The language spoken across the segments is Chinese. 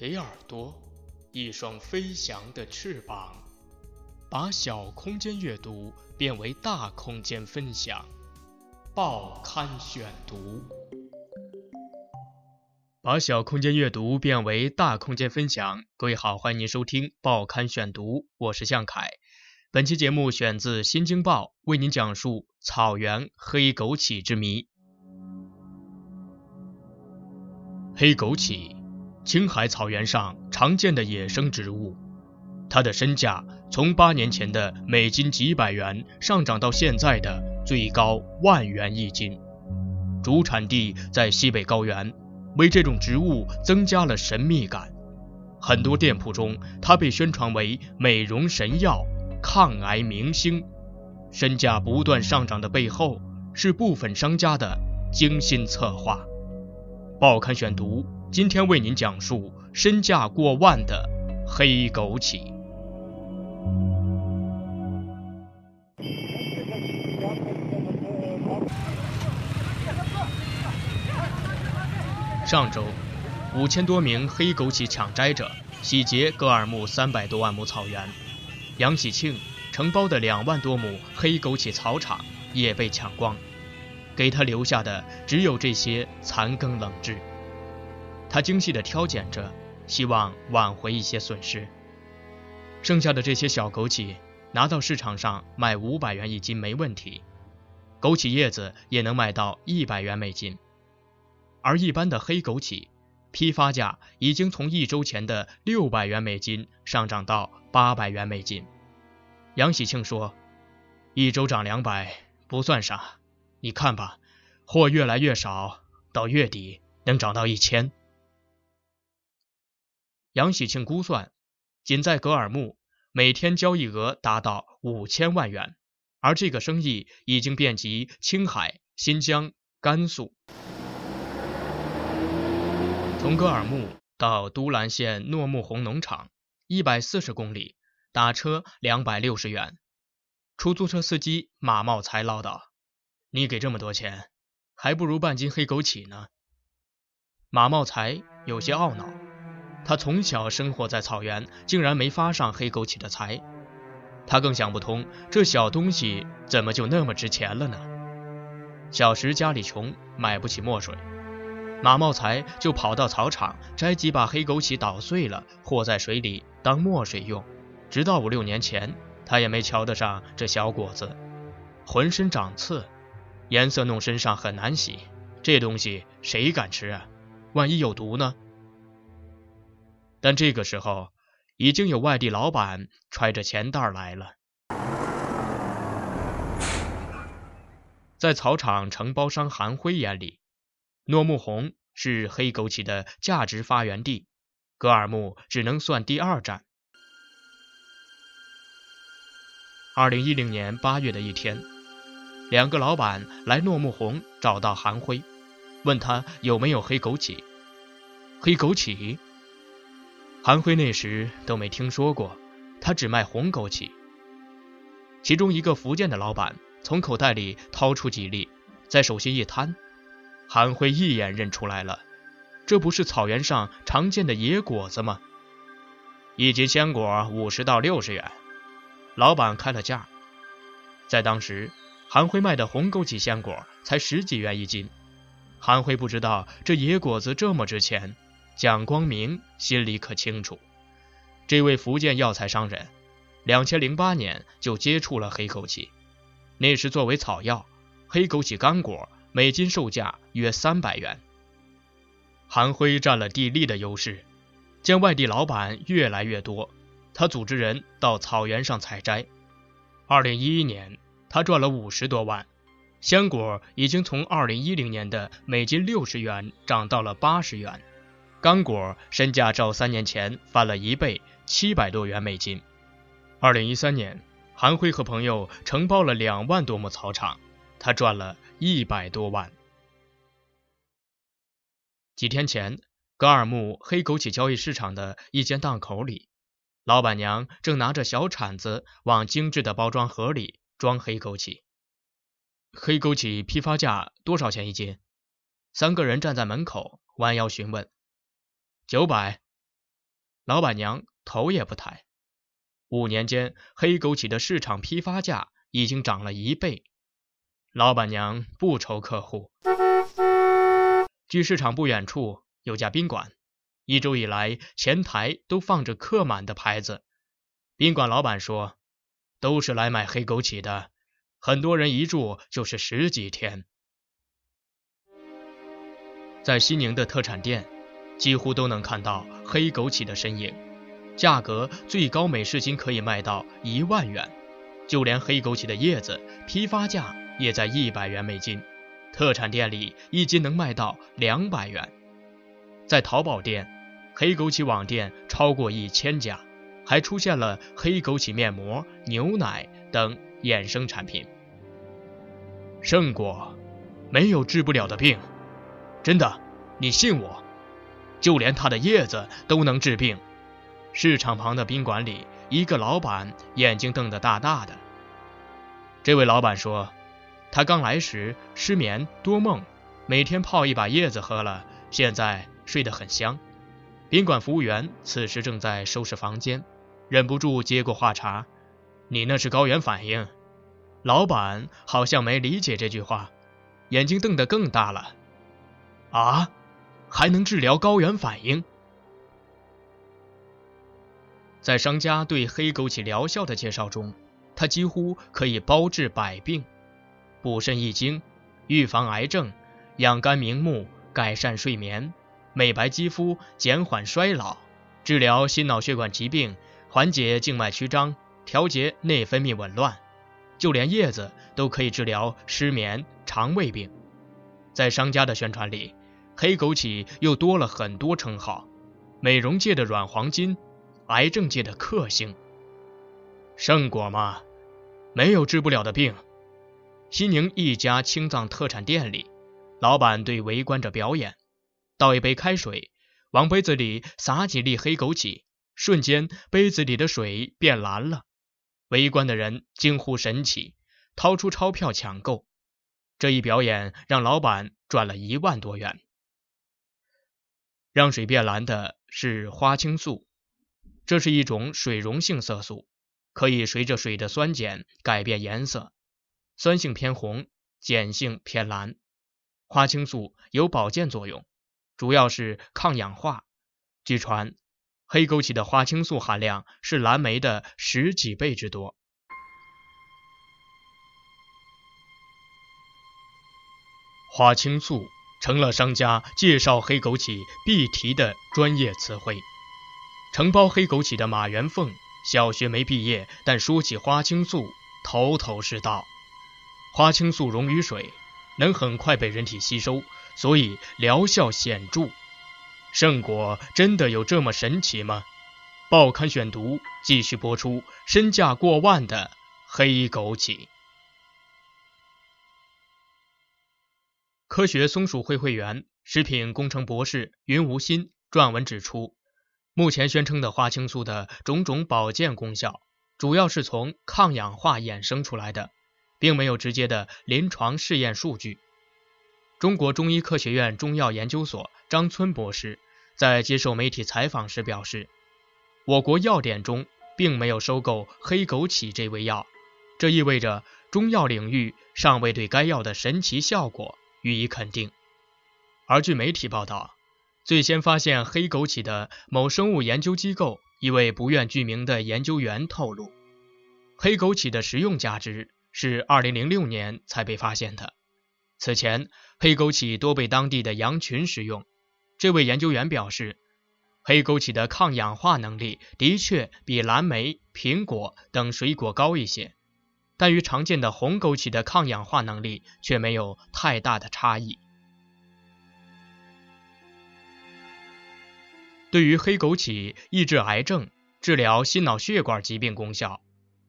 给耳朵一双飞翔的翅膀，把小空间阅读变为大空间分享。报刊选读，把小空间阅读变为大空间分享。各位好，欢迎您收听报刊选读，我是向凯。本期节目选自《新京报》，为您讲述草原黑枸杞之谜。黑枸杞。青海草原上常见的野生植物，它的身价从八年前的每斤几百元上涨到现在的最高万元一斤。主产地在西北高原，为这种植物增加了神秘感。很多店铺中，它被宣传为美容神药、抗癌明星。身价不断上涨的背后，是部分商家的精心策划。报刊选读。今天为您讲述身价过万的黑枸杞。上周，五千多名黑枸杞抢摘者洗劫格尔木三百多万亩草原，杨喜庆承包的两万多亩黑枸杞草场也被抢光，给他留下的只有这些残羹冷炙。他精细地挑拣着，希望挽回一些损失。剩下的这些小枸杞拿到市场上卖五百元一斤没问题，枸杞叶子也能卖到一百元每斤。而一般的黑枸杞，批发价已经从一周前的六百元每斤上涨到八百元每斤。杨喜庆说：“一周涨两百不算啥，你看吧，货越来越少，到月底能涨到一千。”杨喜庆估算，仅在格尔木，每天交易额达到五千万元，而这个生意已经遍及青海、新疆、甘肃。从格尔木到都兰县诺木红农场，一百四十公里，打车两百六十元。出租车司机马茂才唠叨：“你给这么多钱，还不如半斤黑枸杞呢。”马茂才有些懊恼。他从小生活在草原，竟然没发上黑枸杞的财。他更想不通，这小东西怎么就那么值钱了呢？小时家里穷，买不起墨水，马茂才就跑到草场摘几把黑枸杞捣碎了，和在水里当墨水用。直到五六年前，他也没瞧得上这小果子，浑身长刺，颜色弄身上很难洗。这东西谁敢吃啊？万一有毒呢？但这个时候，已经有外地老板揣着钱袋来了。在草场承包商韩辉眼里，诺木红是黑枸杞的价值发源地，格尔木只能算第二站。二零一零年八月的一天，两个老板来诺木红找到韩辉，问他有没有黑枸杞。黑枸杞？韩辉那时都没听说过，他只卖红枸杞。其中一个福建的老板从口袋里掏出几粒，在手心一摊，韩辉一眼认出来了，这不是草原上常见的野果子吗？一斤鲜果五十到六十元，老板开了价。在当时，韩辉卖的红枸杞鲜果才十几元一斤，韩辉不知道这野果子这么值钱。蒋光明心里可清楚，这位福建药材商人，两千零八年就接触了黑枸杞。那时作为草药，黑枸杞干果每斤售价约三百元。韩辉占了地利的优势，见外地老板越来越多，他组织人到草原上采摘。二零一一年，他赚了五十多万，鲜果已经从二零一零年的每斤六十元涨到了八十元。干果身价照三年前翻了一倍，七百多元美金。二零一三年，韩辉和朋友承包了两万多亩草场，他赚了一百多万。几天前，格尔木黑枸杞交易市场的一间档口里，老板娘正拿着小铲子往精致的包装盒里装黑枸杞。黑枸杞批发价多少钱一斤？三个人站在门口，弯腰询问。九百，老板娘头也不抬。五年间，黑枸杞的市场批发价已经涨了一倍。老板娘不愁客户。距市场不远处有家宾馆，一周以来前台都放着客满的牌子。宾馆老板说，都是来买黑枸杞的，很多人一住就是十几天。在西宁的特产店，几乎都能看到黑枸杞的身影，价格最高每市斤可以卖到一万元，就连黑枸杞的叶子批发价也在一百元每斤。特产店里一斤能卖到两百元，在淘宝店、黑枸杞网店超过一千家，还出现了黑枸杞面膜、牛奶等衍生产品。胜果没有治不了的病，真的，你信我，就连它的叶子都能治病。市场旁的宾馆里，一个老板眼睛瞪得大大的。这位老板说。他刚来时失眠多梦，每天泡一把叶子喝了，现在睡得很香。宾馆服务员此时正在收拾房间，忍不住接过话茬：“你那是高原反应。”老板好像没理解这句话，眼睛瞪得更大了。“啊，还能治疗高原反应？”在商家对黑枸杞疗效的介绍中，它几乎可以包治百病。补肾益精，预防癌症，养肝明目，改善睡眠，美白肌肤，减缓衰老，治疗心脑血管疾病，缓解静脉曲张，调节内分泌紊乱。就连叶子都可以治疗失眠、肠胃病。在商家的宣传里，黑枸杞又多了很多称号：美容界的软黄金，癌症界的克星。圣果嘛，没有治不了的病。西宁一家青藏特产店里，老板对围观者表演：倒一杯开水，往杯子里撒几粒黑枸杞，瞬间杯子里的水变蓝了。围观的人惊呼神奇，掏出钞票抢购。这一表演让老板赚了一万多元。让水变蓝的是花青素，这是一种水溶性色素，可以随着水的酸碱改变颜色。酸性偏红，碱性偏蓝。花青素有保健作用，主要是抗氧化。据传，黑枸杞的花青素含量是蓝莓的十几倍之多。花青素成了商家介绍黑枸杞必提的专业词汇。承包黑枸杞的马元凤，小学没毕业，但说起花青素，头头是道。花青素溶于水，能很快被人体吸收，所以疗效显著。圣果真的有这么神奇吗？报刊选读继续播出：身价过万的黑枸杞。科学松鼠会会员、食品工程博士云无心撰文指出，目前宣称的花青素的种种保健功效，主要是从抗氧化衍生出来的。并没有直接的临床试验数据。中国中医科学院中药研究所张村博士在接受媒体采访时表示，我国药典中并没有收购黑枸杞这味药，这意味着中药领域尚未对该药的神奇效果予以肯定。而据媒体报道，最先发现黑枸杞的某生物研究机构一位不愿具名的研究员透露，黑枸杞的食用价值。是二零零六年才被发现的。此前，黑枸杞多被当地的羊群食用。这位研究员表示，黑枸杞的抗氧化能力的确比蓝莓、苹果等水果高一些，但与常见的红枸杞的抗氧化能力却没有太大的差异。对于黑枸杞抑制癌症、治疗心脑血管疾病功效。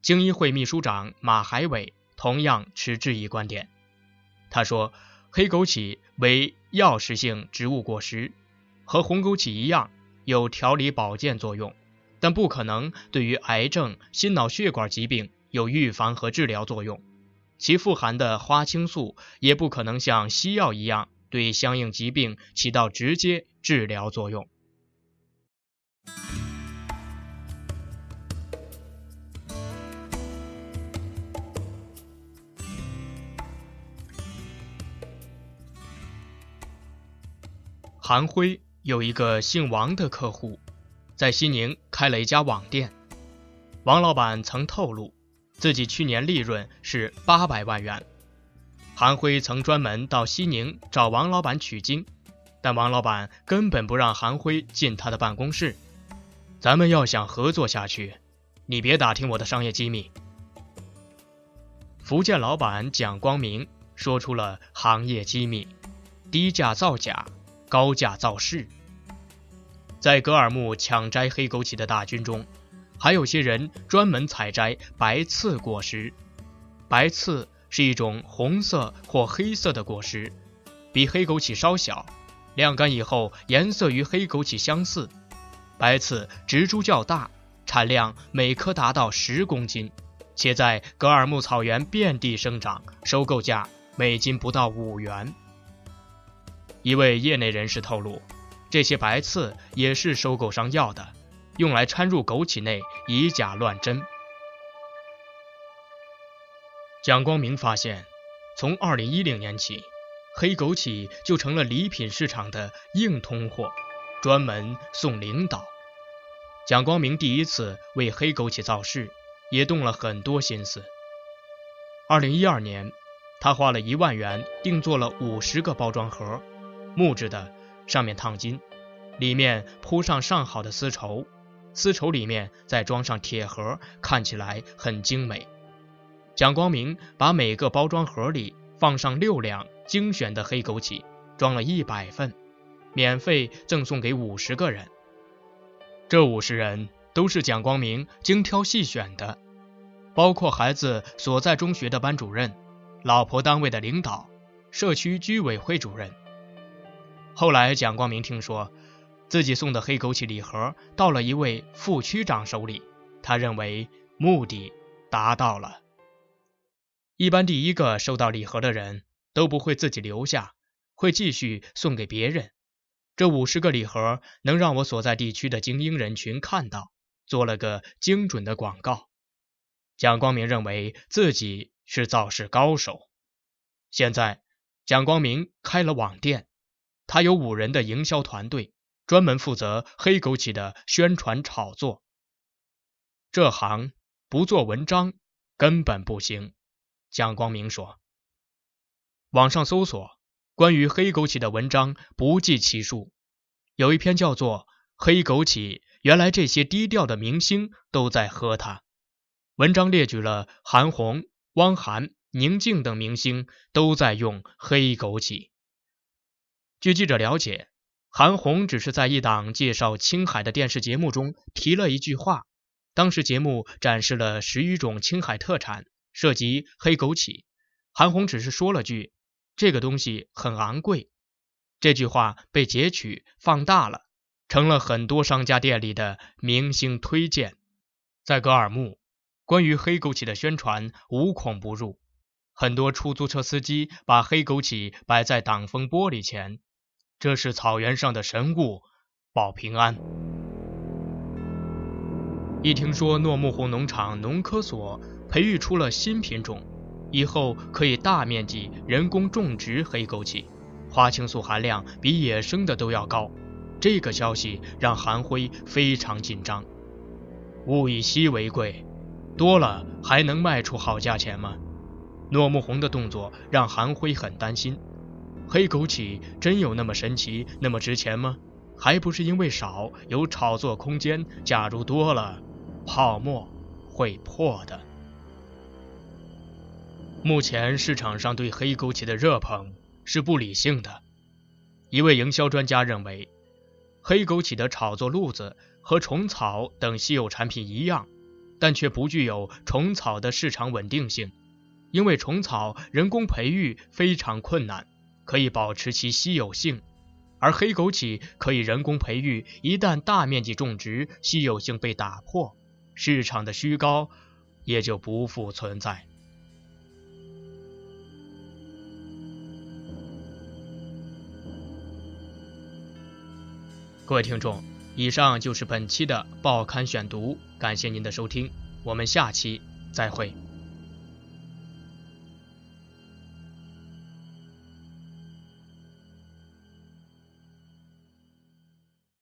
京医会秘书长马海伟同样持质疑观点。他说：“黑枸杞为药食性植物果实，和红枸杞一样有调理保健作用，但不可能对于癌症、心脑血管疾病有预防和治疗作用。其富含的花青素也不可能像西药一样对相应疾病起到直接治疗作用。韩辉有一个姓王的客户在西宁开了一家网店。王老板曾透露自己去年利润是八百万元。韩辉曾专门到西宁找王老板取经，但王老板根本不让韩辉进他的办公室。咱们要想合作下去，你别打听我的商业机密。福建老板蒋光明说出了行业机密：低价造假。高价造势，在格尔木抢摘黑枸杞的大军中，还有些人专门采摘白刺果实。白刺是一种红色或黑色的果实，比黑枸杞稍小，晾干以后颜色与黑枸杞相似。白刺植株较大，产量每颗达到十公斤，且在格尔木草原遍地生长，收购价每斤不到五元。一位业内人士透露，这些白刺也是收购商要的，用来掺入枸杞内，以假乱真。蒋光明发现，从2010年起，黑枸杞就成了礼品市场的硬通货，专门送领导。蒋光明第一次为黑枸杞造势，也动了很多心思。2012年，他花了一万元定做了五十个包装盒。木质的，上面烫金，里面铺上上好的丝绸，丝绸里面再装上铁盒，看起来很精美。蒋光明把每个包装盒里放上六两精选的黑枸杞，装了一百份，免费赠送给五十个人。这五十人都是蒋光明精挑细选的，包括孩子所在中学的班主任、老婆单位的领导、社区居委会主任。后来，蒋光明听说自己送的黑枸杞礼盒到了一位副区长手里，他认为目的达到了。一般第一个收到礼盒的人都不会自己留下，会继续送给别人。这五十个礼盒能让我所在地区的精英人群看到，做了个精准的广告。蒋光明认为自己是造势高手。现在，蒋光明开了网店。他有五人的营销团队，专门负责黑枸杞的宣传炒作。这行不做文章根本不行，蒋光明说。网上搜索关于黑枸杞的文章不计其数，有一篇叫做《黑枸杞》，原来这些低调的明星都在喝它。文章列举了韩红、汪涵、宁静等明星都在用黑枸杞。据记者了解，韩红只是在一档介绍青海的电视节目中提了一句话。当时节目展示了十余种青海特产，涉及黑枸杞。韩红只是说了句：“这个东西很昂贵。”这句话被截取放大了，成了很多商家店里的明星推荐。在格尔木，关于黑枸杞的宣传无孔不入，很多出租车司机把黑枸杞摆在挡风玻璃前。这是草原上的神物，保平安。一听说诺木红农场农科所培育出了新品种，以后可以大面积人工种植黑枸杞，花青素含量比野生的都要高，这个消息让韩辉非常紧张。物以稀为贵，多了还能卖出好价钱吗？诺木红的动作让韩辉很担心。黑枸杞真有那么神奇、那么值钱吗？还不是因为少，有炒作空间。假如多了，泡沫会破的。目前市场上对黑枸杞的热捧是不理性的。一位营销专家认为，黑枸杞的炒作路子和虫草等稀有产品一样，但却不具有虫草的市场稳定性，因为虫草人工培育非常困难。可以保持其稀有性，而黑枸杞可以人工培育，一旦大面积种植，稀有性被打破，市场的虚高也就不复存在。各位听众，以上就是本期的报刊选读，感谢您的收听，我们下期再会。